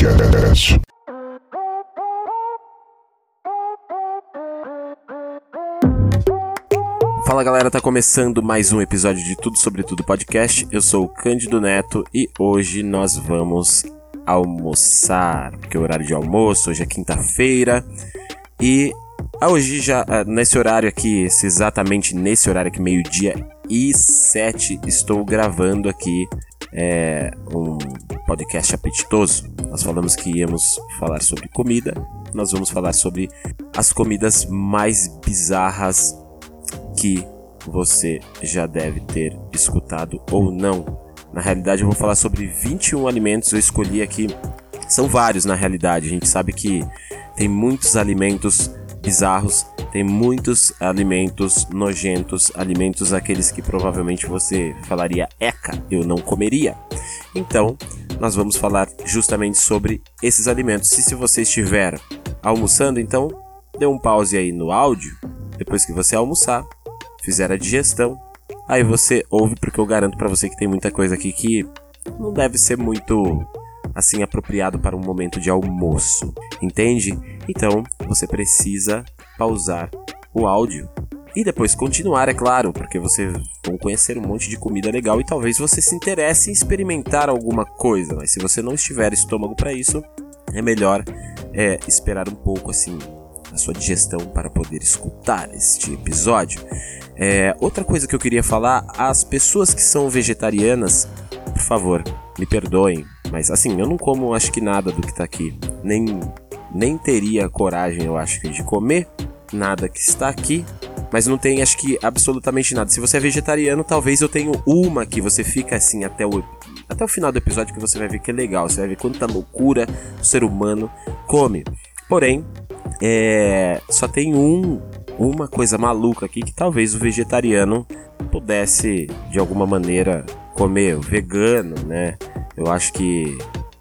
Podcast. Fala galera, tá começando mais um episódio de Tudo Sobre Tudo Podcast. Eu sou o Cândido Neto e hoje nós vamos almoçar, porque é o horário de almoço, hoje é quinta-feira e hoje já ah, nesse horário aqui, exatamente nesse horário aqui, meio-dia e sete, estou gravando aqui é, um podcast apetitoso. Nós falamos que íamos falar sobre comida, nós vamos falar sobre as comidas mais bizarras que você já deve ter escutado ou não. Na realidade, eu vou falar sobre 21 alimentos. Eu escolhi aqui, são vários na realidade. A gente sabe que tem muitos alimentos bizarros, tem muitos alimentos nojentos, alimentos aqueles que provavelmente você falaria eca, eu não comeria. Então, nós vamos falar justamente sobre esses alimentos. E se você estiver almoçando, então dê um pause aí no áudio, depois que você almoçar, fizer a digestão, aí você ouve porque eu garanto para você que tem muita coisa aqui que não deve ser muito assim apropriado para um momento de almoço, entende? Então você precisa pausar o áudio e depois continuar, é claro, porque você vão conhecer um monte de comida legal e talvez você se interesse em experimentar alguma coisa, mas se você não estiver estômago para isso, é melhor é, esperar um pouco assim a sua digestão para poder escutar este episódio. É, outra coisa que eu queria falar, as pessoas que são vegetarianas, por favor, me perdoem, mas assim, eu não como acho que nada do que tá aqui. Nem, nem teria coragem, eu acho, de comer nada que está aqui. Mas não tem, acho que, absolutamente nada. Se você é vegetariano, talvez eu tenha uma que você fica assim até o, até o final do episódio que você vai ver que é legal. Você vai ver quanta loucura o ser humano come. Porém, é, só tem um, uma coisa maluca aqui que talvez o vegetariano pudesse de alguma maneira comer, vegano, né? Eu acho que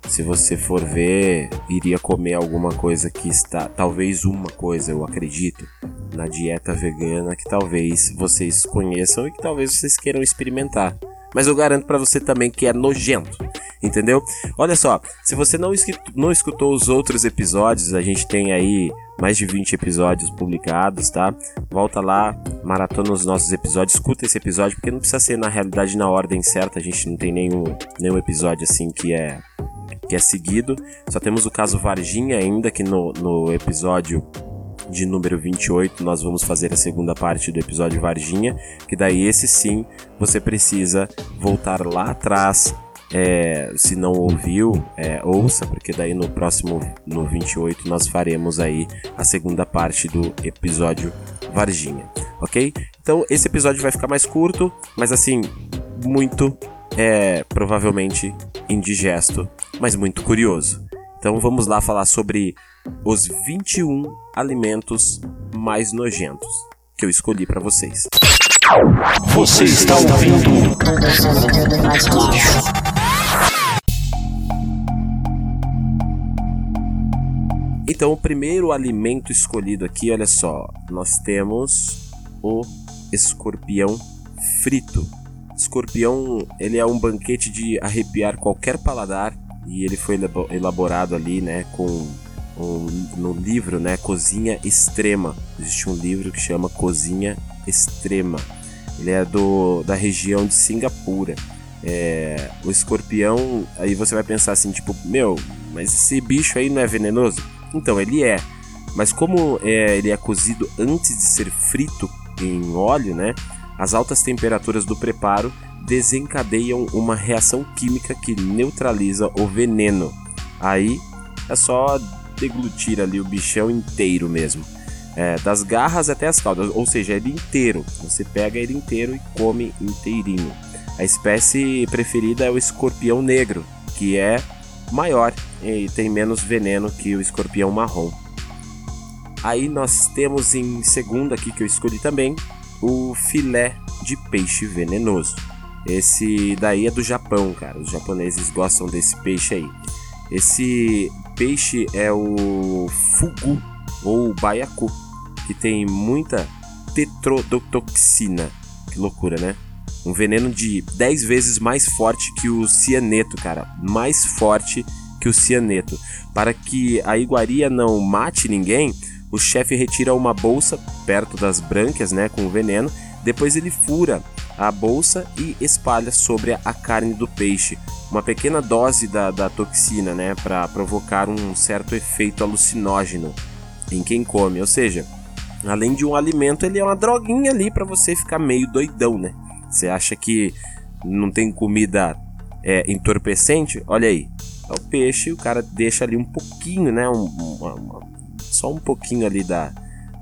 se você for ver, iria comer alguma coisa que está, talvez uma coisa, eu acredito, na dieta vegana que talvez vocês conheçam e que talvez vocês queiram experimentar. Mas eu garanto para você também que é nojento entendeu? Olha só, se você não, não escutou os outros episódios, a gente tem aí mais de 20 episódios publicados, tá? Volta lá, maratona os nossos episódios, escuta esse episódio, porque não precisa ser na realidade na ordem certa, a gente não tem nenhum, nenhum episódio assim que é que é seguido. Só temos o caso Varginha ainda, que no, no episódio de número 28 nós vamos fazer a segunda parte do episódio Varginha, que daí esse sim você precisa voltar lá atrás é, se não ouviu, é, ouça, porque daí no próximo, no 28, nós faremos aí a segunda parte do episódio Varginha, ok? Então esse episódio vai ficar mais curto, mas assim, muito, é, provavelmente indigesto, mas muito curioso. Então vamos lá falar sobre os 21 alimentos mais nojentos que eu escolhi para vocês. Você está ouvindo? Então, o primeiro alimento escolhido aqui, olha só, nós temos o escorpião frito. Escorpião, ele é um banquete de arrepiar qualquer paladar e ele foi elaborado ali, né, com um, no livro, né, Cozinha Extrema. Existe um livro que chama Cozinha Extrema. Ele é do da região de Singapura. É, o escorpião, aí você vai pensar assim, tipo, meu, mas esse bicho aí não é venenoso? Então, ele é. Mas como é, ele é cozido antes de ser frito em óleo, né? As altas temperaturas do preparo desencadeiam uma reação química que neutraliza o veneno. Aí é só deglutir ali o bichão inteiro mesmo. É, das garras até as caudas, ou seja, ele inteiro. Você pega ele inteiro e come inteirinho. A espécie preferida é o escorpião negro, que é maior e tem menos veneno que o escorpião marrom. Aí nós temos em segunda aqui que eu escolhi também o filé de peixe venenoso. Esse daí é do Japão, cara. Os japoneses gostam desse peixe aí. Esse peixe é o fugu ou baiacu, que tem muita tetrodotoxina. Que loucura, né? Um veneno de 10 vezes mais forte que o cianeto, cara. Mais forte que o cianeto. Para que a iguaria não mate ninguém, o chefe retira uma bolsa perto das brânquias, né, com o veneno. Depois ele fura a bolsa e espalha sobre a carne do peixe. Uma pequena dose da, da toxina, né, para provocar um certo efeito alucinógeno em quem come. Ou seja, além de um alimento, ele é uma droguinha ali para você ficar meio doidão, né? Você acha que não tem comida é, entorpecente? Olha aí, é o peixe, o cara deixa ali um pouquinho, né? Um, uma, uma, só um pouquinho ali da,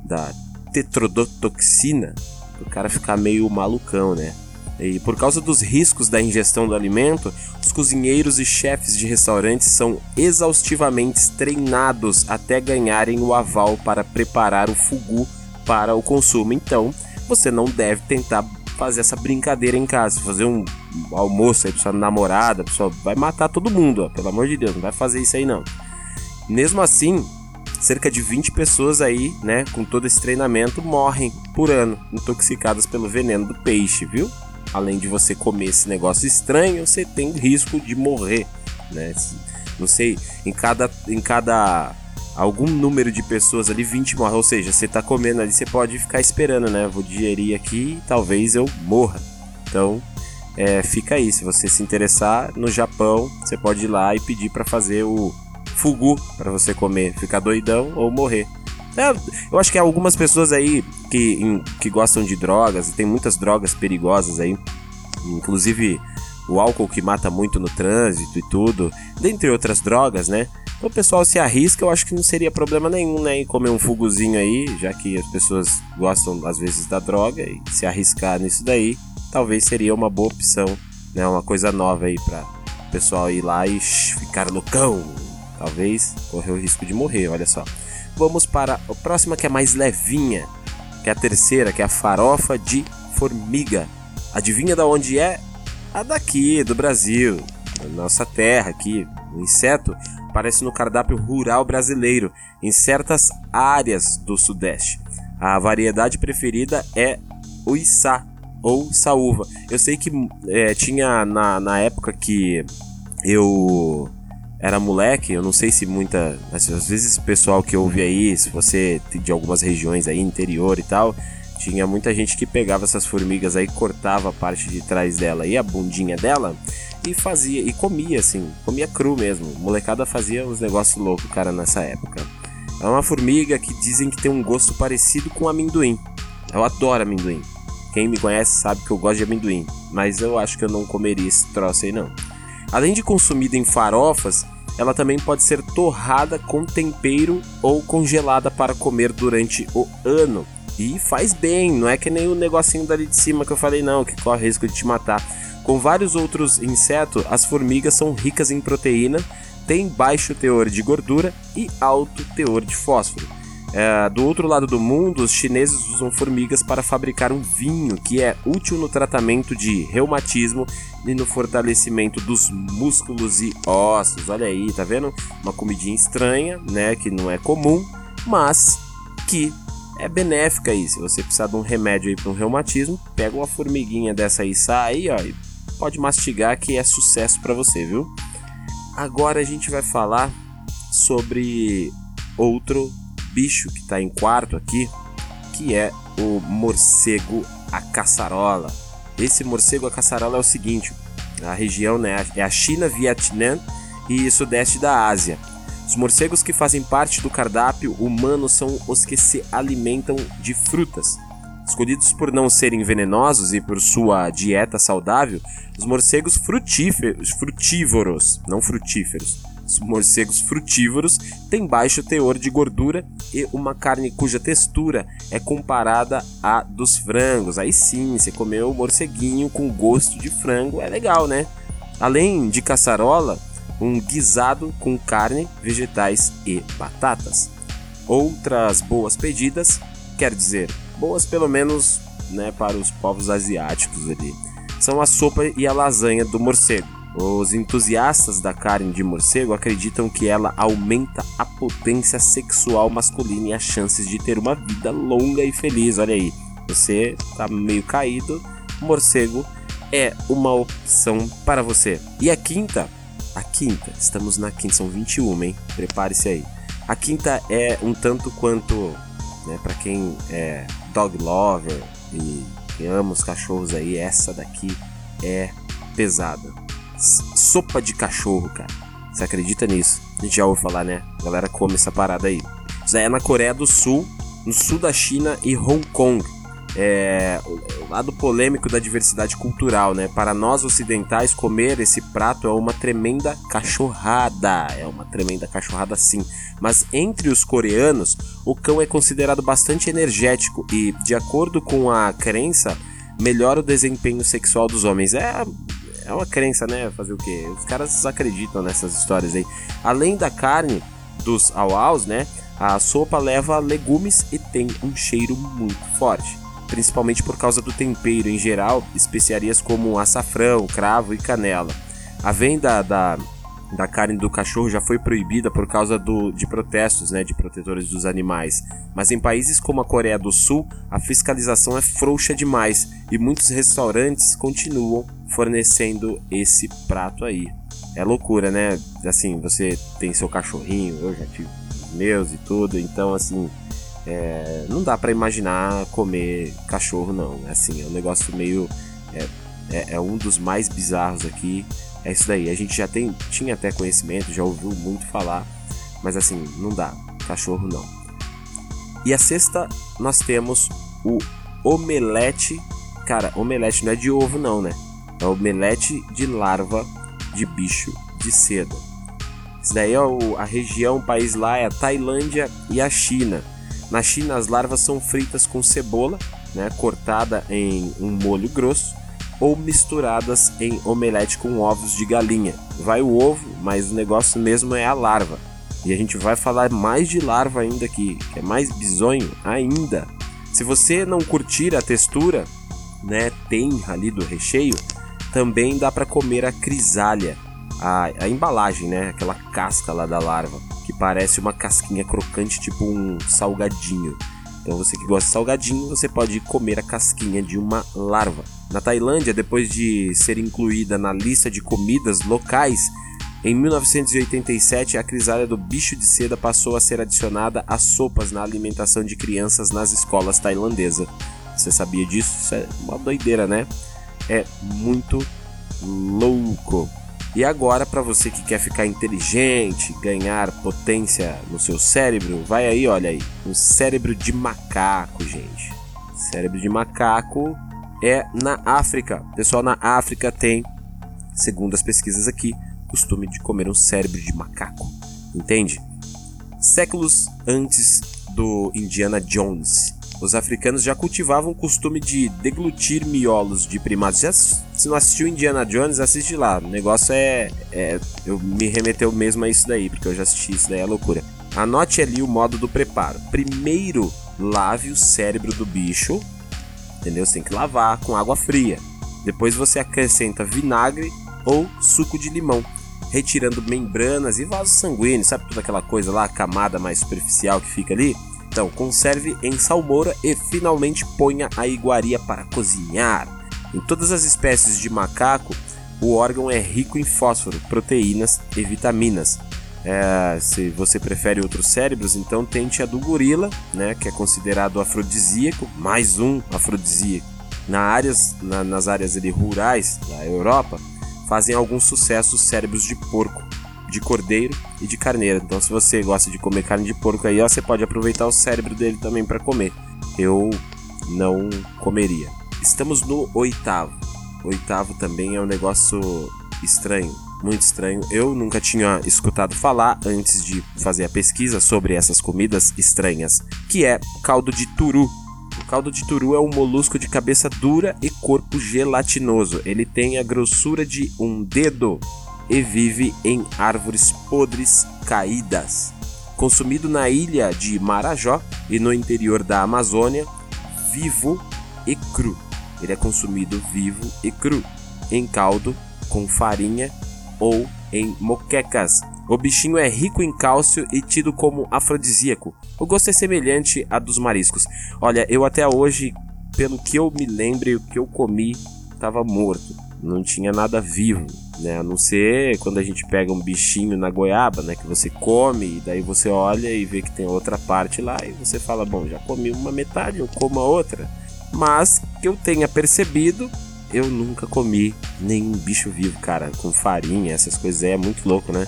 da tetrodotoxina, o cara ficar meio malucão, né? E por causa dos riscos da ingestão do alimento, os cozinheiros e chefes de restaurantes são exaustivamente treinados até ganharem o aval para preparar o fugu para o consumo. Então, você não deve tentar fazer essa brincadeira em casa, fazer um almoço aí pra sua namorada, pessoal, vai matar todo mundo, ó, pelo amor de Deus, não vai fazer isso aí não. Mesmo assim, cerca de 20 pessoas aí, né, com todo esse treinamento, morrem por ano, intoxicadas pelo veneno do peixe, viu? além de você comer esse negócio estranho, você tem risco de morrer, né? Não sei, em cada, em cada algum número de pessoas ali, 20 morrem. Ou seja, você tá comendo ali, você pode ficar esperando, né? Vou digerir aqui e talvez eu morra. Então, é, fica aí. Se você se interessar no Japão, você pode ir lá e pedir para fazer o fugu para você comer, ficar doidão ou morrer. É, eu acho que algumas pessoas aí que, em, que gostam de drogas, tem muitas drogas perigosas aí, inclusive o álcool que mata muito no trânsito e tudo, dentre outras drogas, né? Então o pessoal se arrisca, eu acho que não seria problema nenhum, né? Em comer um fuguzinho aí, já que as pessoas gostam às vezes da droga e se arriscar nisso daí, talvez seria uma boa opção, né? Uma coisa nova aí para o pessoal ir lá e ficar loucão. Talvez correr o risco de morrer, olha só vamos para a próxima que é mais levinha, que é a terceira, que é a farofa de formiga. Adivinha da onde é? A daqui, do Brasil, da nossa terra aqui. O inseto aparece no cardápio rural brasileiro, em certas áreas do Sudeste. A variedade preferida é o içá ou saúva. Eu sei que é, tinha na, na época que eu era moleque, eu não sei se muita. Às vezes o pessoal que ouve aí, se você de algumas regiões aí, interior e tal, tinha muita gente que pegava essas formigas aí, cortava a parte de trás dela e a bundinha dela e fazia, e comia assim, comia cru mesmo. molecada fazia uns negócios loucos, cara, nessa época. É uma formiga que dizem que tem um gosto parecido com amendoim. Eu adoro amendoim. Quem me conhece sabe que eu gosto de amendoim, mas eu acho que eu não comeria esse troço aí não. Além de consumida em farofas, ela também pode ser torrada com tempero ou congelada para comer durante o ano. E faz bem, não é que nem o negocinho dali de cima que eu falei não, que corre risco de te matar. Com vários outros insetos, as formigas são ricas em proteína, têm baixo teor de gordura e alto teor de fósforo. É, do outro lado do mundo, os chineses usam formigas para fabricar um vinho que é útil no tratamento de reumatismo e no fortalecimento dos músculos e ossos. Olha aí, tá vendo? Uma comidinha estranha, né? Que não é comum, mas que é benéfica aí. Se você precisar de um remédio aí para um reumatismo, pega uma formiguinha dessa aí, sai ó, e pode mastigar que é sucesso para você, viu? Agora a gente vai falar sobre outro bicho que está em quarto aqui, que é o morcego a caçarola. Esse morcego a caçarola é o seguinte: a região né, é a China, Vietnã e sudeste da Ásia. Os morcegos que fazem parte do cardápio humano são os que se alimentam de frutas. Escolhidos por não serem venenosos e por sua dieta saudável, os morcegos frutíferos, frutívoros, não frutíferos, os morcegos frutívoros têm baixo teor de gordura e uma carne cuja textura é comparada à dos frangos. Aí sim, você comeu morceguinho com gosto de frango, é legal, né? Além de caçarola, um guisado com carne, vegetais e batatas. Outras boas pedidas, quer dizer, boas pelo menos né, para os povos asiáticos ali, são a sopa e a lasanha do morcego. Os entusiastas da carne de morcego acreditam que ela aumenta a potência sexual masculina e as chances de ter uma vida longa e feliz. Olha aí, você tá meio caído, morcego é uma opção para você. E a quinta a quinta. Estamos na quinta, são 21, hein? Prepare-se aí. A quinta é um tanto quanto, né, para quem é dog lover e ama os cachorros aí, essa daqui é pesada. Sopa de cachorro, cara. Você acredita nisso? A gente já ouve falar, né? A galera come essa parada aí. Isso é na Coreia do Sul, no sul da China e Hong Kong é, o lado polêmico da diversidade cultural, né? Para nós ocidentais, comer esse prato é uma tremenda cachorrada. É uma tremenda cachorrada, sim. Mas entre os coreanos, o cão é considerado bastante energético e, de acordo com a crença, melhora o desempenho sexual dos homens. É, é uma crença, né? Fazer o quê? Os caras acreditam nessas histórias aí. Além da carne dos auaus, né? A sopa leva legumes e tem um cheiro muito forte principalmente por causa do tempero em geral, especiarias como açafrão, cravo e canela. A venda da, da carne do cachorro já foi proibida por causa do, de protestos né, de protetores dos animais. Mas em países como a Coreia do Sul, a fiscalização é frouxa demais e muitos restaurantes continuam fornecendo esse prato aí. É loucura, né? Assim, você tem seu cachorrinho, eu já tive meus e tudo, então assim, é, não dá para imaginar comer cachorro, não. Assim, é um negócio meio. É, é, é, um dos mais bizarros aqui. É isso daí. A gente já tem, tinha até conhecimento, já ouviu muito falar, mas assim, não dá. Cachorro não. E a sexta, nós temos o omelete. Cara, omelete não é de ovo, não, né? É omelete de larva de bicho de seda. Isso daí é o, a região, o país lá é a Tailândia e a China. Na China, as larvas são fritas com cebola, né, cortada em um molho grosso, ou misturadas em omelete com ovos de galinha. Vai o ovo, mas o negócio mesmo é a larva. E a gente vai falar mais de larva ainda aqui, que é mais bizonho ainda. Se você não curtir a textura, né, tem ali do recheio, também dá para comer a crisália, a, a embalagem, né, aquela casca lá da larva que parece uma casquinha crocante, tipo um salgadinho. Então você que gosta de salgadinho, você pode comer a casquinha de uma larva. Na Tailândia, depois de ser incluída na lista de comidas locais, em 1987 a crisália do bicho de seda passou a ser adicionada às sopas na alimentação de crianças nas escolas tailandesas. Você sabia disso? Isso é uma doideira, né? É muito louco. E agora, para você que quer ficar inteligente, ganhar potência no seu cérebro, vai aí, olha aí, um cérebro de macaco, gente. Cérebro de macaco é na África. Pessoal na África tem, segundo as pesquisas aqui, costume de comer um cérebro de macaco. Entende? Séculos antes do Indiana Jones, os africanos já cultivavam o costume de deglutir miolos de primatas. Já, se não assistiu Indiana Jones, assiste lá. O negócio é, é. Eu me remeteu mesmo a isso daí, porque eu já assisti isso daí, é loucura. Anote ali o modo do preparo. Primeiro, lave o cérebro do bicho. Entendeu? Você tem que lavar com água fria. Depois você acrescenta vinagre ou suco de limão, retirando membranas e vasos sanguíneos, sabe toda aquela coisa lá, camada mais superficial que fica ali? Então, conserve em salmoura e finalmente ponha a iguaria para cozinhar. Em todas as espécies de macaco, o órgão é rico em fósforo, proteínas e vitaminas. É, se você prefere outros cérebros, então tente a do gorila, né, que é considerado afrodisíaco, mais um afrodisíaco. Na áreas, na, nas áreas ali, rurais da Europa, fazem algum sucesso os cérebros de porco, de cordeiro e de carneiro. Então, se você gosta de comer carne de porco aí, ó, você pode aproveitar o cérebro dele também para comer. Eu não comeria. Estamos no oitavo. Oitavo também é um negócio estranho, muito estranho. Eu nunca tinha escutado falar antes de fazer a pesquisa sobre essas comidas estranhas, que é caldo de turu. O caldo de turu é um molusco de cabeça dura e corpo gelatinoso. Ele tem a grossura de um dedo e vive em árvores podres caídas. Consumido na ilha de Marajó e no interior da Amazônia, vivo e cru. Ele é consumido vivo e cru, em caldo, com farinha ou em moquecas. O bichinho é rico em cálcio e tido como afrodisíaco. O gosto é semelhante a dos mariscos. Olha, eu até hoje, pelo que eu me lembro o que eu comi, estava morto não tinha nada vivo, né? A não ser quando a gente pega um bichinho na goiaba, né? Que você come e daí você olha e vê que tem outra parte lá e você fala, bom, já comi uma metade, eu como a outra. Mas que eu tenha percebido, eu nunca comi nenhum bicho vivo, cara, com farinha, essas coisas é muito louco, né?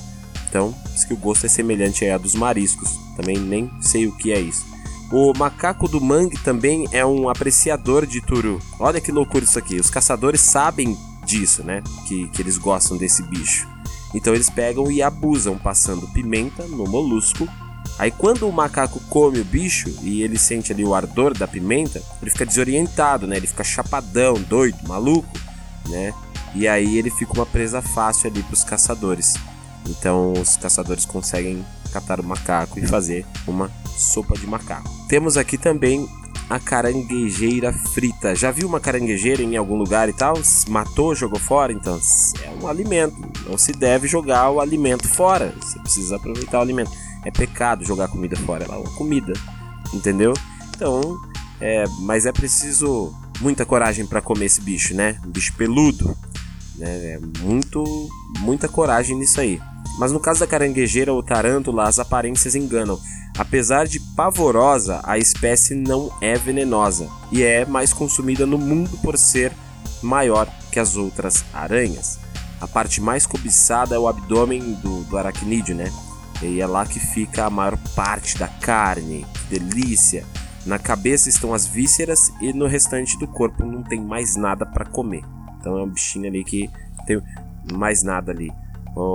Então, diz que o gosto é semelhante a dos mariscos. Também nem sei o que é isso. O macaco do mangue também é um apreciador de turu. Olha que loucura isso aqui. Os caçadores sabem disso, né? Que, que eles gostam desse bicho. Então eles pegam e abusam, passando pimenta no molusco. Aí quando o macaco come o bicho e ele sente ali o ardor da pimenta, ele fica desorientado, né? Ele fica chapadão, doido, maluco, né? E aí ele fica uma presa fácil ali para os caçadores. Então os caçadores conseguem catar o macaco e fazer uma sopa de macaco. Temos aqui também a caranguejeira frita. Já viu uma caranguejeira em algum lugar e tal? Matou, jogou fora? Então é um alimento. Não se deve jogar o alimento fora. Você precisa aproveitar o alimento. É pecado jogar comida fora. Ela é uma comida, entendeu? Então, é, mas é preciso muita coragem para comer esse bicho, né? Um bicho peludo. Né? É muito, muita coragem nisso aí. Mas no caso da caranguejeira ou tarântula, as aparências enganam. Apesar de pavorosa, a espécie não é venenosa e é mais consumida no mundo por ser maior que as outras aranhas. A parte mais cobiçada é o abdômen do, do aracnídeo, né? E é lá que fica a maior parte da carne. Que delícia! Na cabeça estão as vísceras e no restante do corpo não tem mais nada para comer. Então é um bichinho ali que tem mais nada ali.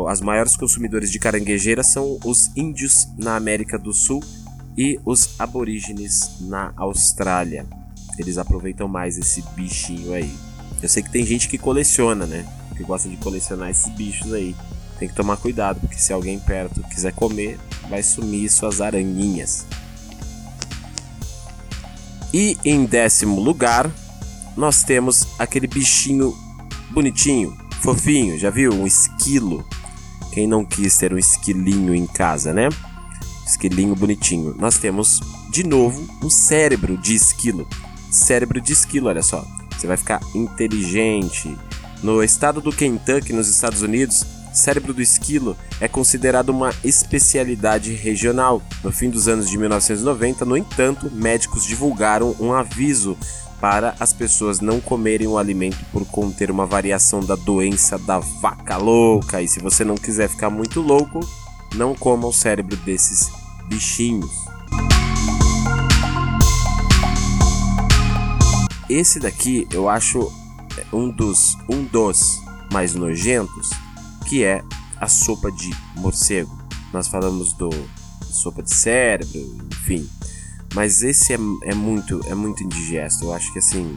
As maiores consumidores de caranguejeira são os índios na América do Sul e os aborígenes na Austrália. Eles aproveitam mais esse bichinho aí. Eu sei que tem gente que coleciona, né? Que gosta de colecionar esses bichos aí. Tem que tomar cuidado, porque se alguém perto quiser comer, vai sumir suas aranhinhas. E em décimo lugar, nós temos aquele bichinho bonitinho, fofinho, já viu? Um esquilo. Quem não quis ter um esquilinho em casa, né? Esquilinho bonitinho. Nós temos, de novo, um cérebro de esquilo. Cérebro de esquilo, olha só. Você vai ficar inteligente. No estado do Kentucky, nos Estados Unidos, cérebro do esquilo é considerado uma especialidade regional. No fim dos anos de 1990, no entanto, médicos divulgaram um aviso para as pessoas não comerem o alimento por conter uma variação da doença da vaca louca. E se você não quiser ficar muito louco, não coma o cérebro desses bichinhos. Esse daqui eu acho um dos um dos mais nojentos, que é a sopa de morcego. Nós falamos do sopa de cérebro, enfim, mas esse é, é muito é muito indigesto. Eu acho que assim,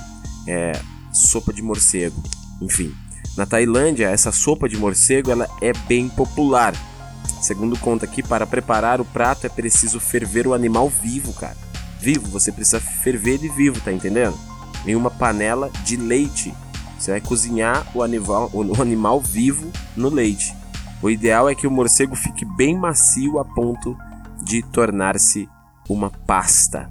é sopa de morcego. Enfim, na Tailândia, essa sopa de morcego ela é bem popular. Segundo conta aqui, para preparar o prato é preciso ferver o animal vivo, cara. Vivo, você precisa ferver ele vivo, tá entendendo? Em uma panela de leite. Você vai cozinhar o animal, o animal vivo no leite. O ideal é que o morcego fique bem macio a ponto de tornar-se uma pasta.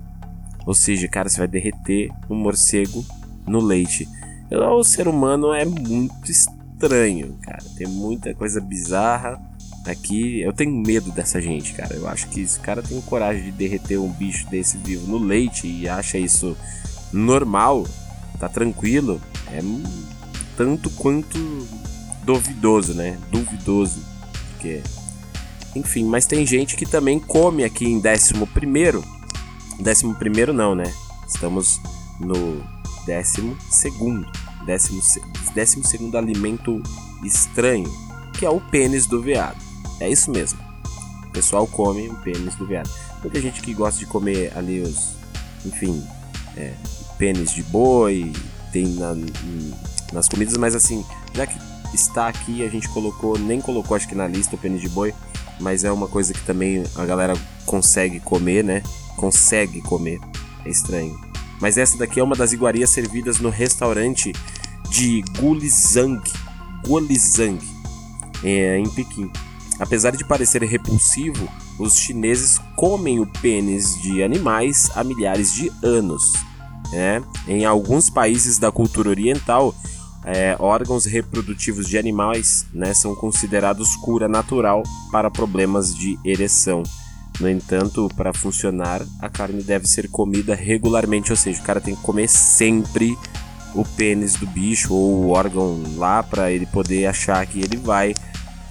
Ou seja, cara, você vai derreter um morcego no leite. O ser humano é muito estranho, cara. Tem muita coisa bizarra aqui. Eu tenho medo dessa gente, cara. Eu acho que esse cara tem coragem de derreter um bicho desse vivo no leite e acha isso normal, tá tranquilo. É tanto quanto duvidoso, né? Duvidoso. Porque enfim, mas tem gente que também come aqui em 11 primeiro. Décimo primeiro não, né? Estamos no décimo segundo. Décimo, décimo segundo alimento estranho, que é o pênis do veado. É isso mesmo. O pessoal come o pênis do veado. Muita gente que gosta de comer ali os, enfim, é, pênis de boi, tem na, nas comidas, mas assim, já que está aqui, a gente colocou, nem colocou acho que na lista o pênis de boi, mas é uma coisa que também a galera consegue comer, né? Consegue comer. É estranho. Mas essa daqui é uma das iguarias servidas no restaurante de Gulizang, Gulizang, é, em Pequim. Apesar de parecer repulsivo, os chineses comem o pênis de animais há milhares de anos. Né? Em alguns países da cultura oriental, é, órgãos reprodutivos de animais né, são considerados cura natural para problemas de ereção. No entanto, para funcionar, a carne deve ser comida regularmente, ou seja, o cara tem que comer sempre o pênis do bicho ou o órgão lá para ele poder achar que ele vai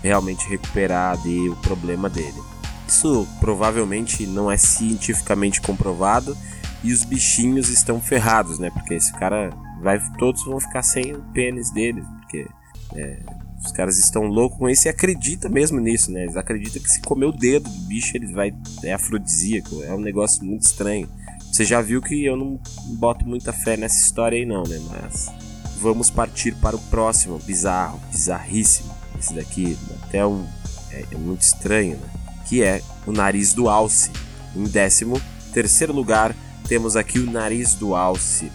realmente recuperar o problema dele. Isso provavelmente não é cientificamente comprovado e os bichinhos estão ferrados, né? Porque esse cara vai, todos vão ficar sem o pênis deles, porque é, os caras estão loucos com isso e acreditam mesmo nisso, né? Eles acreditam que se comer o dedo do bicho ele vai é afrodisíaco, é um negócio muito estranho. Você já viu que eu não boto muita fé nessa história aí não, né? Mas vamos partir para o próximo, bizarro, bizarríssimo. Esse daqui até um é, é muito estranho, né? Que é o nariz do alce. Em décimo terceiro lugar temos aqui o nariz do alce.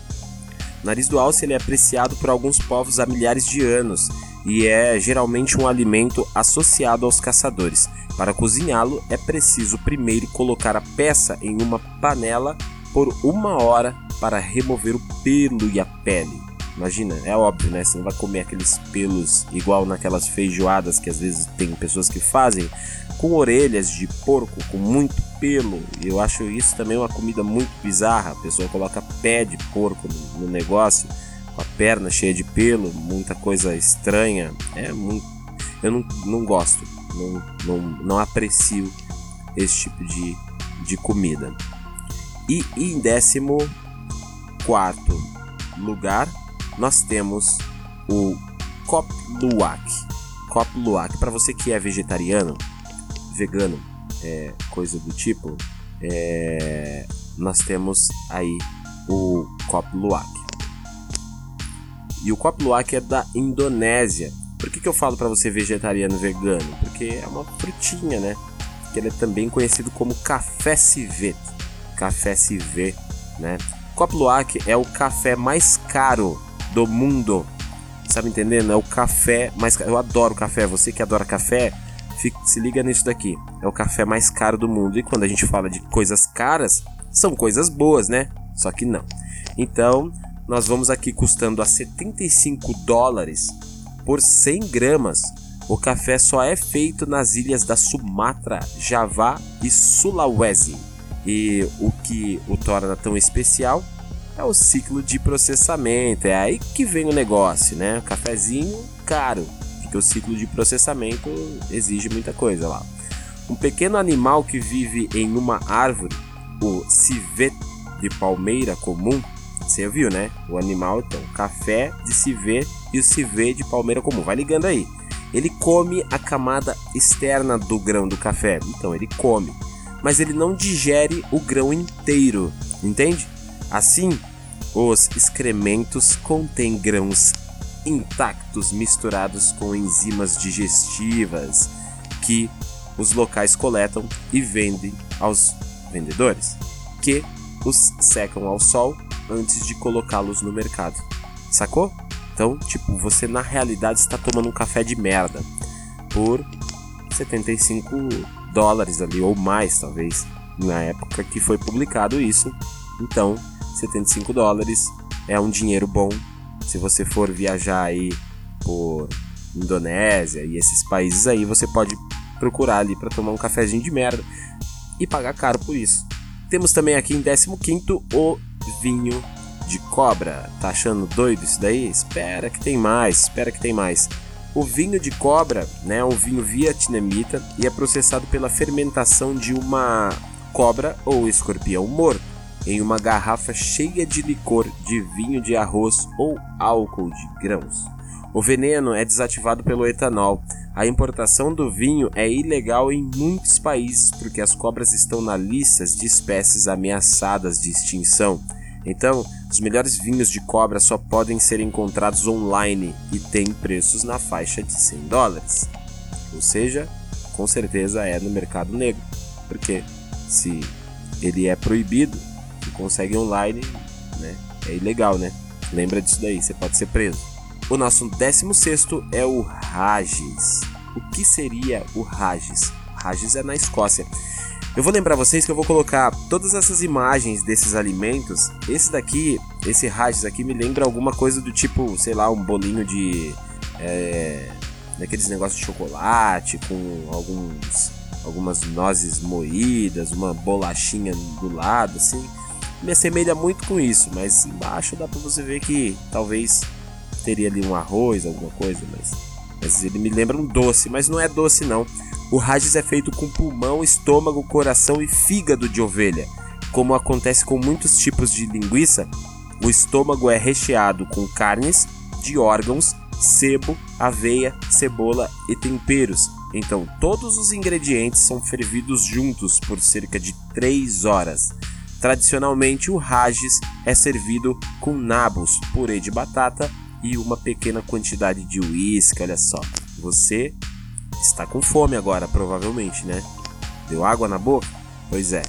O nariz do alce ele é apreciado por alguns povos há milhares de anos e é geralmente um alimento associado aos caçadores. Para cozinhá-lo, é preciso primeiro colocar a peça em uma panela por uma hora para remover o pelo e a pele. Imagina, é óbvio, né? Você não vai comer aqueles pelos igual naquelas feijoadas que às vezes tem pessoas que fazem com orelhas de porco, com muito pelo. Eu acho isso também uma comida muito bizarra. A pessoa coloca pé de porco no, negócio, com a perna cheia de pelo, muita coisa estranha. É muito. Eu não, não gosto, não, não, não aprecio esse tipo de, de comida. E em décimo quarto lugar, nós temos o Cop Luwak. Cop Luwak, para você que é vegetariano, vegano, é, coisa do tipo, é, nós temos aí o Kop Luwak. E o Kop Luwak é da Indonésia. Por que, que eu falo para você vegetariano vegano? Porque é uma frutinha, né? Que ele é também conhecido como café civet. Café civet, né? Kop Luwak é o café mais caro do mundo. Sabe entendendo? É o café mais. Eu adoro café. Você que adora café, se liga nisso daqui. É o café mais caro do mundo. E quando a gente fala de coisas caras, são coisas boas, né? Só que não. Então, nós vamos aqui custando a 75 dólares por 100 gramas. O café só é feito nas ilhas da Sumatra, Java e Sulawesi. E o que o torna tão especial é o ciclo de processamento. É aí que vem o negócio, né? O cafezinho caro porque o ciclo de processamento exige muita coisa lá. Um pequeno animal que vive em uma árvore, o civet de palmeira comum, você viu, né? O animal, então, café de civet e o civet de palmeira comum. Vai ligando aí. Ele come a camada externa do grão do café. Então, ele come. Mas ele não digere o grão inteiro, entende? Assim, os excrementos contêm grãos intactos misturados com enzimas digestivas que os locais coletam e vendem aos vendedores, que os secam ao sol antes de colocá-los no mercado. Sacou? Então, tipo, você na realidade está tomando um café de merda por 75 dólares ali ou mais, talvez, na época que foi publicado isso. Então, 75 dólares é um dinheiro bom se você for viajar aí por Indonésia e esses países aí, você pode procurar ali para tomar um cafezinho de merda e pagar caro por isso. Temos também aqui em 15 o vinho de cobra. Tá achando doido isso daí? Espera que tem mais, espera que tem mais. O vinho de cobra né, é um vinho vietnamita e é processado pela fermentação de uma cobra ou escorpião morto em uma garrafa cheia de licor de vinho de arroz ou álcool de grãos. O veneno é desativado pelo etanol. A importação do vinho é ilegal em muitos países porque as cobras estão na lista de espécies ameaçadas de extinção. Então, os melhores vinhos de cobra só podem ser encontrados online e têm preços na faixa de 100 dólares. Ou seja, com certeza é no mercado negro, porque se ele é proibido, consegue online, né? É ilegal, né? Lembra disso daí, você pode ser preso. O nosso 16 é o Ragis. O que seria o Ragis? Ragis é na Escócia. Eu vou lembrar vocês que eu vou colocar todas essas imagens desses alimentos. Esse daqui, esse Hajis aqui me lembra alguma coisa do tipo, sei lá, um bolinho de. É, daqueles negócios de chocolate com alguns algumas nozes moídas, uma bolachinha do lado, assim. Me assemelha muito com isso, mas embaixo dá pra você ver que talvez teria ali um arroz, alguma coisa, mas, mas ele me lembra um doce, mas não é doce não. O Rajis é feito com pulmão, estômago, coração e fígado de ovelha. Como acontece com muitos tipos de linguiça, o estômago é recheado com carnes de órgãos, sebo, aveia, cebola e temperos, então, todos os ingredientes são fervidos juntos por cerca de 3 horas. Tradicionalmente, o rajis é servido com nabos, purê de batata e uma pequena quantidade de uísque. Olha só, você está com fome agora, provavelmente, né? Deu água na boca? Pois é.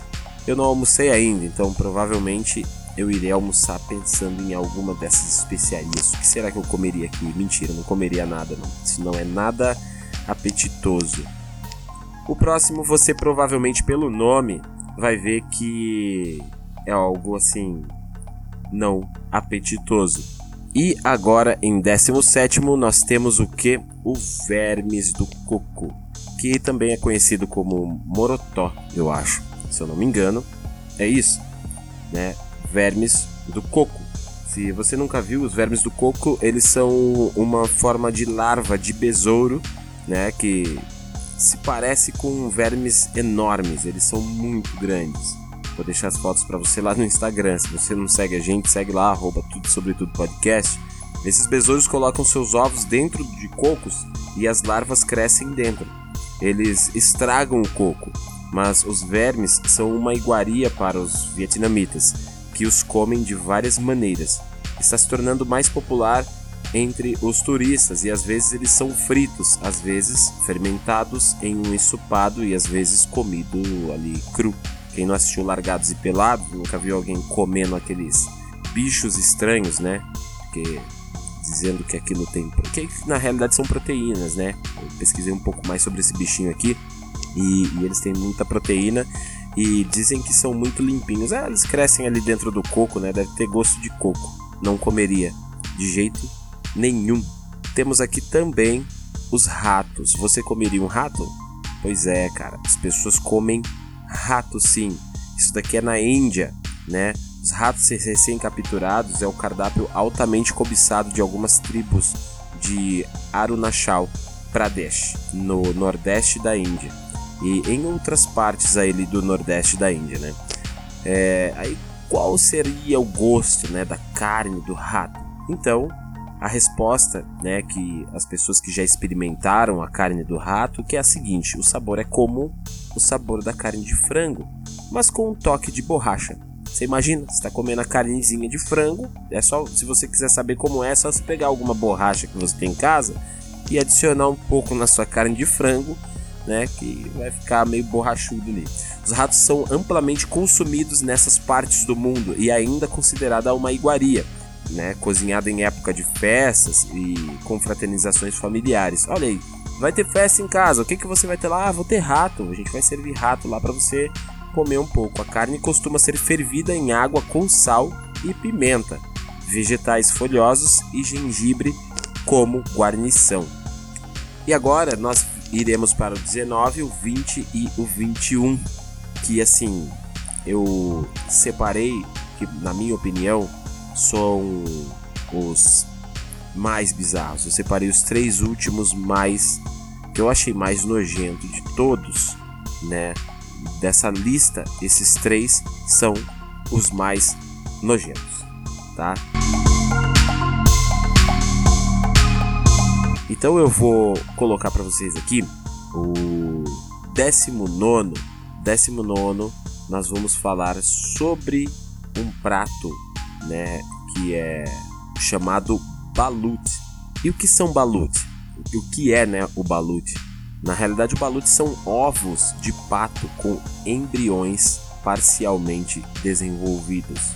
Eu não almocei ainda, então provavelmente eu irei almoçar pensando em alguma dessas especiarias. O que será que eu comeria aqui? Mentira, não comeria nada, não. Isso não é nada apetitoso. O próximo você provavelmente pelo nome vai ver que é algo assim não apetitoso. E agora em 17 nós temos o que? O vermes do coco, que também é conhecido como morotó, eu acho, se eu não me engano. É isso, né? Vermes do coco. Se você nunca viu, os vermes do coco, eles são uma forma de larva de besouro né? Que se parece com vermes enormes, eles são muito grandes. Vou deixar as fotos para você lá no Instagram. Se você não segue a gente, segue lá, arroba tudo sobre tudo podcast. Esses besouros colocam seus ovos dentro de cocos e as larvas crescem dentro. Eles estragam o coco, mas os vermes são uma iguaria para os vietnamitas, que os comem de várias maneiras. Está se tornando mais popular entre os turistas e às vezes eles são fritos, às vezes fermentados em um ensopado e às vezes comido ali cru. Quem não assistiu Largados e Pelados nunca viu alguém comendo aqueles bichos estranhos, né? Porque dizendo que aquilo tem, porque na realidade são proteínas, né? Eu pesquisei um pouco mais sobre esse bichinho aqui e, e eles têm muita proteína e dizem que são muito limpinhos. Ah, eles crescem ali dentro do coco, né? Deve ter gosto de coco. Não comeria de jeito nenhum. Temos aqui também os ratos. Você comeria um rato? Pois é, cara. As pessoas comem rato sim. Isso daqui é na Índia, né? Os ratos recém-capturados é o cardápio altamente cobiçado de algumas tribos de Arunachal Pradesh, no nordeste da Índia. E em outras partes aí do nordeste da Índia, né? É, aí qual seria o gosto né, da carne do rato? Então, a resposta, né, que as pessoas que já experimentaram a carne do rato, que é a seguinte: o sabor é como o sabor da carne de frango, mas com um toque de borracha. Você imagina, você está comendo a carnezinha de frango, é só, se você quiser saber como é, é só você pegar alguma borracha que você tem em casa e adicionar um pouco na sua carne de frango, né, que vai ficar meio borrachudo ali. Os ratos são amplamente consumidos nessas partes do mundo e ainda considerada uma iguaria né, cozinhado em época de festas e confraternizações familiares. Olha aí, vai ter festa em casa, o que, que você vai ter lá? Ah, vou ter rato, a gente vai servir rato lá para você comer um pouco. A carne costuma ser fervida em água com sal e pimenta, vegetais folhosos e gengibre como guarnição. E agora nós iremos para o 19, o 20 e o 21, que assim, eu separei que na minha opinião são os mais bizarros. Eu separei os três últimos mais que eu achei mais nojento de todos, né? Dessa lista, esses três são os mais nojentos, tá? Então eu vou colocar para vocês aqui o 19 19 nós vamos falar sobre um prato né, que é chamado balut. E o que são balut? O que é, né, o balut? Na realidade, o balut são ovos de pato com embriões parcialmente desenvolvidos.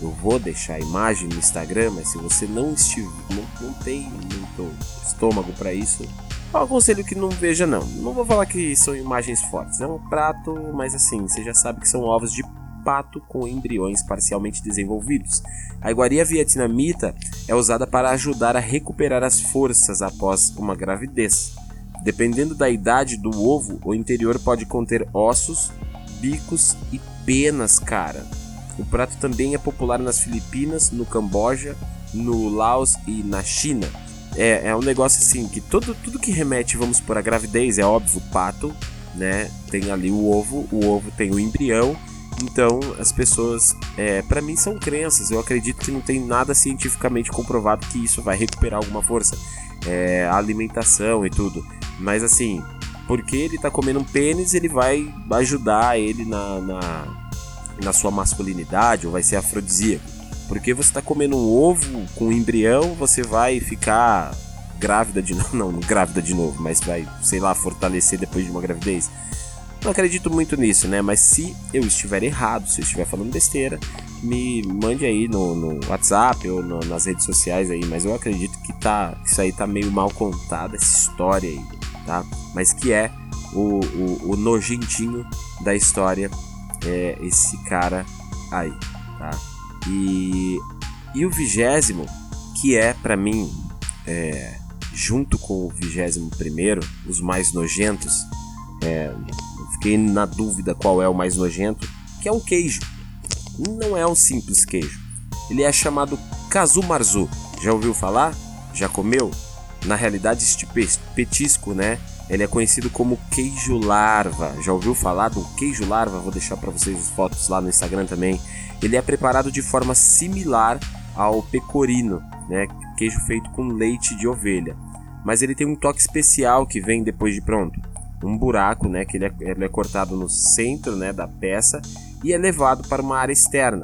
Eu vou deixar a imagem no Instagram, mas se você não estiver, não, não tem muito estômago para isso, Eu aconselho que não veja não. Não vou falar que são imagens fortes. É um prato, mas assim, você já sabe que são ovos de pato com embriões parcialmente desenvolvidos. A iguaria vietnamita é usada para ajudar a recuperar as forças após uma gravidez. Dependendo da idade do ovo, o interior pode conter ossos, bicos e penas, cara. O prato também é popular nas Filipinas, no Camboja, no Laos e na China. É, é um negócio assim que todo, tudo que remete, vamos por a gravidez, é óbvio, pato, né? Tem ali o ovo, o ovo tem o embrião. Então, as pessoas, é, para mim, são crenças. Eu acredito que não tem nada cientificamente comprovado que isso vai recuperar alguma força. É, a alimentação e tudo. Mas assim, porque ele tá comendo um pênis, ele vai ajudar ele na, na, na sua masculinidade, ou vai ser afrodisíaco. Porque você tá comendo um ovo com um embrião, você vai ficar grávida de novo. Não, não grávida de novo, mas vai, sei lá, fortalecer depois de uma gravidez. Não acredito muito nisso, né? Mas se eu estiver errado, se eu estiver falando besteira, me mande aí no, no WhatsApp ou no, nas redes sociais aí. Mas eu acredito que, tá, isso aí tá meio mal contado, essa história aí, tá? Mas que é o, o, o nojentinho da história, é esse cara aí, tá? E, e o vigésimo, que é para mim, é, junto com o vigésimo primeiro, os mais nojentos, é, na dúvida qual é o mais nojento, que é um queijo. Não é um simples queijo. Ele é chamado Kazumarzu. Já ouviu falar? Já comeu? Na realidade, este petisco, né? Ele é conhecido como queijo larva. Já ouviu falar do queijo larva? Vou deixar para vocês as fotos lá no Instagram também. Ele é preparado de forma similar ao pecorino, né? Queijo feito com leite de ovelha. Mas ele tem um toque especial que vem depois de pronto. Um buraco, né? Que ele é, ele é cortado no centro, né? Da peça e é levado para uma área externa.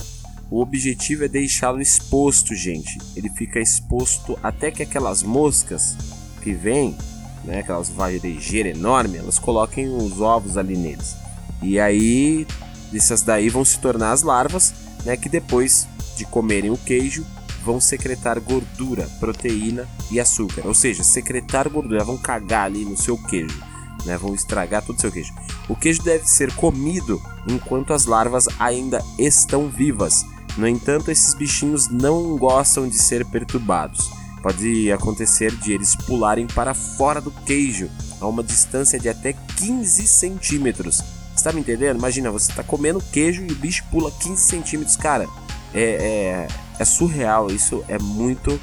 O objetivo é deixá-lo exposto, gente. Ele fica exposto até que aquelas moscas que vêm né, aquelas varejeiras enormes, elas coloquem os ovos ali neles. E aí, essas daí vão se tornar as larvas, né, que depois de comerem o queijo, vão secretar gordura, proteína e açúcar. Ou seja, secretar gordura, vão cagar ali no seu queijo, né, vão estragar todo o seu queijo. O queijo deve ser comido enquanto as larvas ainda estão vivas. No entanto, esses bichinhos não gostam de ser perturbados. Pode acontecer de eles pularem para fora do queijo a uma distância de até 15 centímetros. Está me entendendo? Imagina, você está comendo queijo e o bicho pula 15 centímetros. Cara, é, é, é surreal. Isso é muito.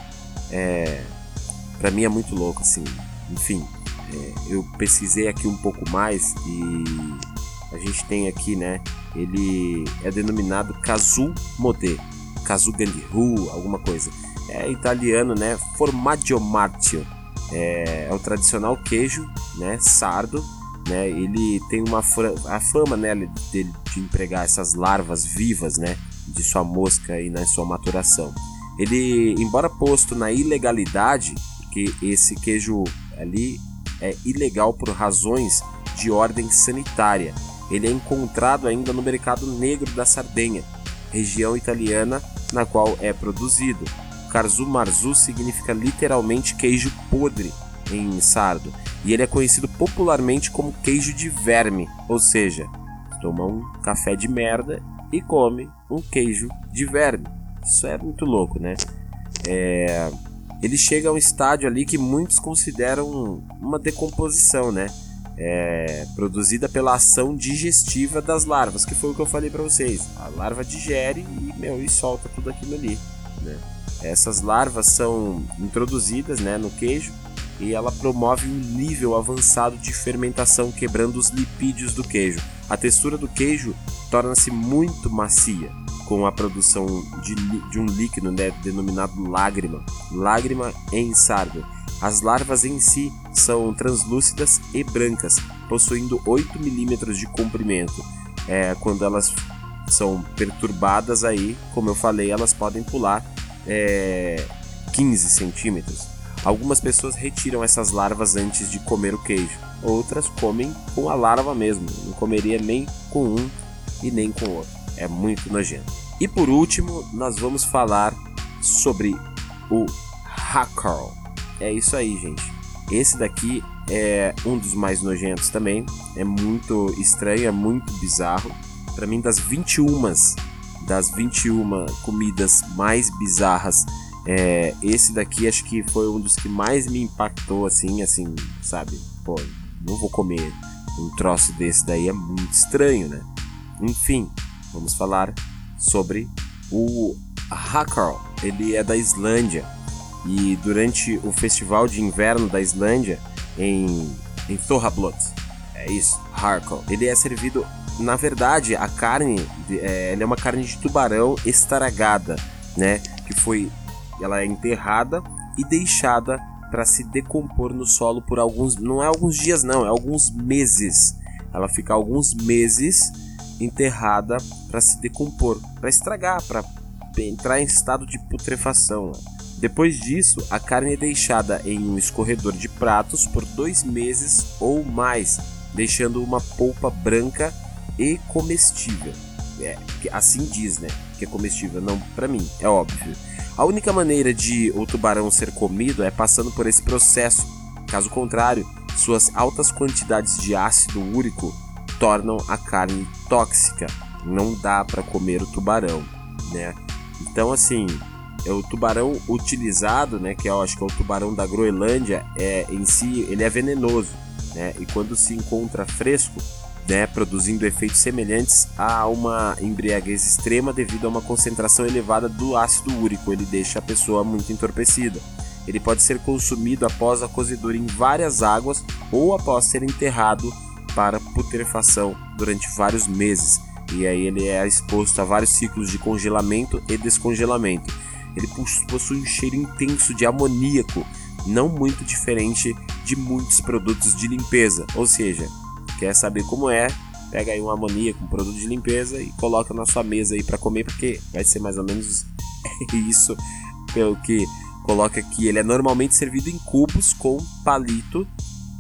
É, para mim é muito louco, assim. Enfim, é, eu pesquisei aqui um pouco mais e a gente tem aqui, né? Ele é denominado Kazu Modé, Kazu Gandiru, alguma coisa é italiano, né? Formaggio martio. É, é o tradicional queijo, né? Sardo, né? Ele tem uma a fama, né, de, de empregar essas larvas vivas, né? De sua mosca e na sua maturação. Ele, embora posto na ilegalidade, que esse queijo ali é ilegal por razões de ordem sanitária. Ele é encontrado ainda no mercado negro da Sardenha, região italiana na qual é produzido. Marzu significa literalmente queijo podre em sardo, e ele é conhecido popularmente como queijo de verme, ou seja, toma um café de merda e come um queijo de verme. Isso é muito louco, né? É... Ele chega a um estádio ali que muitos consideram uma decomposição, né? É... produzida pela ação digestiva das larvas, que foi o que eu falei para vocês. A larva digere e, meu, e solta tudo aquilo ali, né? Essas larvas são introduzidas né, no queijo e ela promove um nível avançado de fermentação, quebrando os lipídios do queijo. A textura do queijo torna-se muito macia com a produção de, de um líquido né, denominado lágrima, lágrima em sardo. As larvas em si são translúcidas e brancas, possuindo 8 milímetros de comprimento. É, quando elas são perturbadas aí, como eu falei, elas podem pular é, 15 centímetros. Algumas pessoas retiram essas larvas antes de comer o queijo, outras comem com a larva mesmo, não comeria nem com um e nem com o outro. É muito nojento. E por último, nós vamos falar sobre o hacker. É isso aí, gente. Esse daqui é um dos mais nojentos também. É muito estranho, é muito bizarro. Para mim, das 21 das 21 comidas mais bizarras, é, esse daqui acho que foi um dos que mais me impactou, assim, assim, sabe? Pô, não vou comer um troço desse daí, é muito estranho, né? Enfim, vamos falar sobre o Hakkarl. Ele é da Islândia e durante o festival de inverno da Islândia em, em Thorhablot, é isso, Harkle, ele é servido na verdade, a carne é, é uma carne de tubarão estaragada, né? Que foi, ela é enterrada e deixada para se decompor no solo por alguns, não é alguns dias não, é alguns meses. Ela fica alguns meses enterrada para se decompor, para estragar, para entrar em estado de putrefação. Depois disso, a carne é deixada em um escorredor de pratos por dois meses ou mais, deixando uma polpa branca e comestível. É, assim diz, né? Que é comestível. Não, para mim, é óbvio. A única maneira de o tubarão ser comido é passando por esse processo. Caso contrário, suas altas quantidades de ácido úrico tornam a carne tóxica. Não dá para comer o tubarão, né? Então, assim, é o tubarão utilizado, né, que eu acho que é o tubarão da Groenlândia, é em si ele é venenoso, né? E quando se encontra fresco, né, produzindo efeitos semelhantes a uma embriaguez extrema devido a uma concentração elevada do ácido úrico. Ele deixa a pessoa muito entorpecida. Ele pode ser consumido após a cozedura em várias águas ou após ser enterrado para putrefação durante vários meses. E aí ele é exposto a vários ciclos de congelamento e descongelamento. Ele possui um cheiro intenso de amoníaco, não muito diferente de muitos produtos de limpeza, ou seja, Quer saber como é? Pega aí um amoníaco, um produto de limpeza e coloca na sua mesa aí para comer, porque vai ser mais ou menos isso pelo que coloca aqui. Ele é normalmente servido em cubos com palito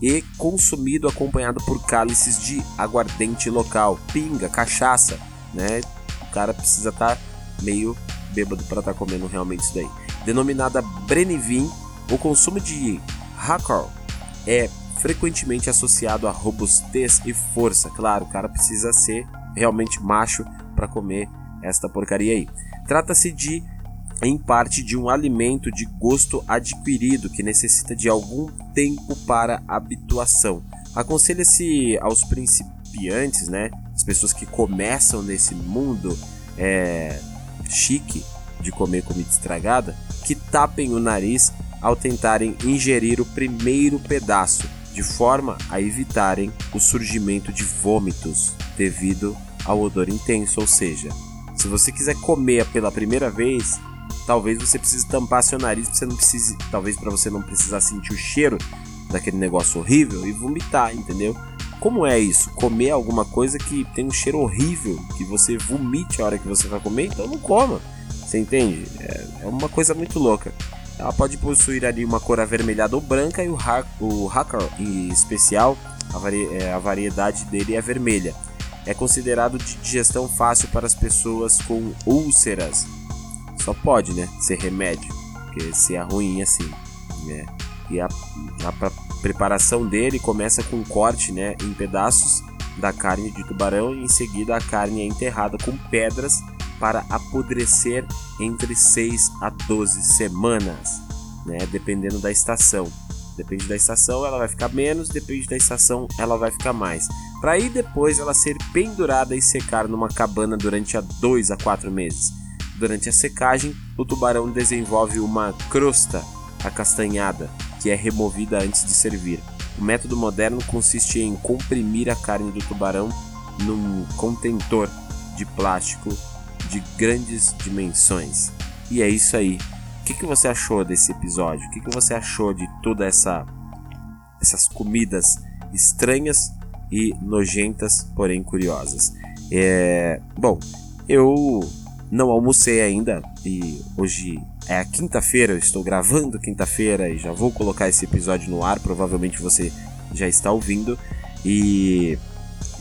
e consumido acompanhado por cálices de aguardente local, pinga, cachaça, né? O cara precisa estar tá meio bêbado para estar tá comendo realmente isso daí. Denominada Brennivin, o consumo de Hakor é frequentemente associado a robustez e força. Claro, o cara precisa ser realmente macho para comer esta porcaria aí. Trata-se de em parte de um alimento de gosto adquirido que necessita de algum tempo para habituação. Aconselha-se aos principiantes, né, as pessoas que começam nesse mundo é, chique de comer comida estragada, que tapem o nariz ao tentarem ingerir o primeiro pedaço, de forma a evitarem o surgimento de vômitos devido ao odor intenso, ou seja, se você quiser comer pela primeira vez, talvez você precise tampar seu nariz, você não precise, talvez para você não precisar sentir o cheiro daquele negócio horrível e vomitar, entendeu? Como é isso? Comer alguma coisa que tem um cheiro horrível, que você vomite a hora que você vai comer, então não coma. Você entende? É, é uma coisa muito louca. Ela pode possuir ali uma cor avermelhada ou branca e o, ha o Hacker em especial, a, vari é, a variedade dele é vermelha. É considerado de digestão fácil para as pessoas com úlceras. Só pode, né, ser remédio, porque se é ruim assim, né? E a, a preparação dele começa com um corte, né, em pedaços da carne de tubarão e em seguida a carne é enterrada com pedras para apodrecer entre 6 a 12 semanas, né? dependendo da estação. Depende da estação, ela vai ficar menos, depende da estação, ela vai ficar mais. Para aí depois ela ser pendurada e secar numa cabana durante a 2 a 4 meses. Durante a secagem, o tubarão desenvolve uma crosta acastanhada, que é removida antes de servir. O método moderno consiste em comprimir a carne do tubarão num contentor de plástico de grandes dimensões. E é isso aí. O que, que você achou desse episódio? O que, que você achou de toda essa essas comidas estranhas e nojentas, porém curiosas? É, bom, eu não almocei ainda e hoje é a quinta-feira, eu estou gravando quinta-feira e já vou colocar esse episódio no ar, provavelmente você já está ouvindo e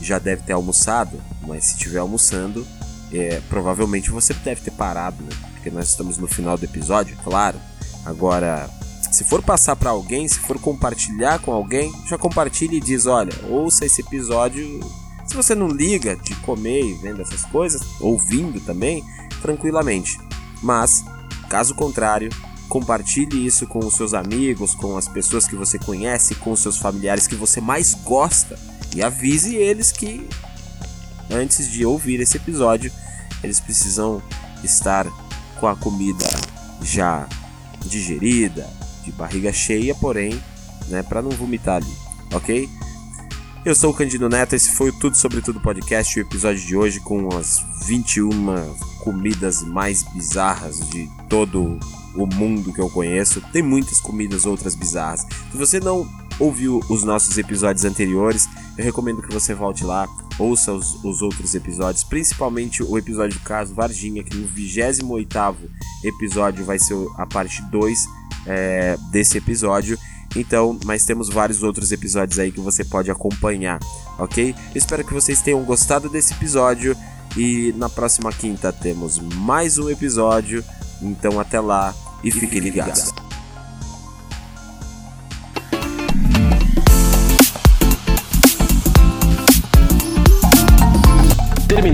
já deve ter almoçado, mas se estiver almoçando, é, provavelmente você deve ter parado, né? Porque nós estamos no final do episódio, claro. Agora, Se for passar para alguém, se for compartilhar com alguém, já compartilhe e diz: olha, ouça esse episódio. Se você não liga de comer e vendo essas coisas, ouvindo também, tranquilamente. Mas, caso contrário, compartilhe isso com os seus amigos, com as pessoas que você conhece, com os seus familiares que você mais gosta e avise eles que antes de ouvir esse episódio, eles precisam estar com a comida já digerida, de barriga cheia, porém, né, para não vomitar ali, ok? Eu sou o Candido Neto, esse foi o Tudo Sobre Tudo Podcast, o episódio de hoje com as 21 comidas mais bizarras de todo o mundo que eu conheço. Tem muitas comidas outras bizarras. Se você não ouviu os nossos episódios anteriores, eu recomendo que você volte lá, ouça os, os outros episódios, principalmente o episódio do caso Varginha, que no 28 episódio vai ser a parte 2 é, desse episódio. Então, mas temos vários outros episódios aí que você pode acompanhar, ok? Espero que vocês tenham gostado desse episódio e na próxima quinta temos mais um episódio. Então, até lá e fiquem ligados.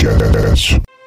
Podcast.